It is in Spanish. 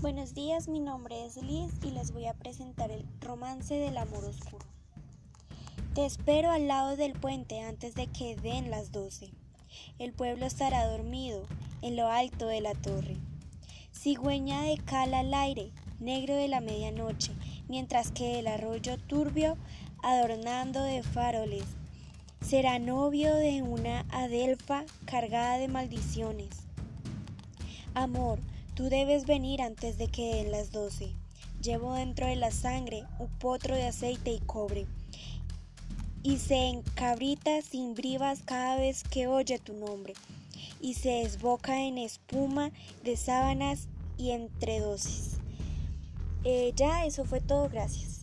Buenos días, mi nombre es Liz y les voy a presentar el romance del amor oscuro. Te espero al lado del puente antes de que den las doce. El pueblo estará dormido en lo alto de la torre. Cigüeña de cal al aire, negro de la medianoche, mientras que el arroyo turbio, adornando de faroles, será novio de una adelfa cargada de maldiciones. Amor, Tú debes venir antes de que den las doce. Llevo dentro de la sangre un potro de aceite y cobre. Y se encabrita sin brivas cada vez que oye tu nombre. Y se desboca en espuma de sábanas y entre dosis. Eh, ya, eso fue todo. Gracias.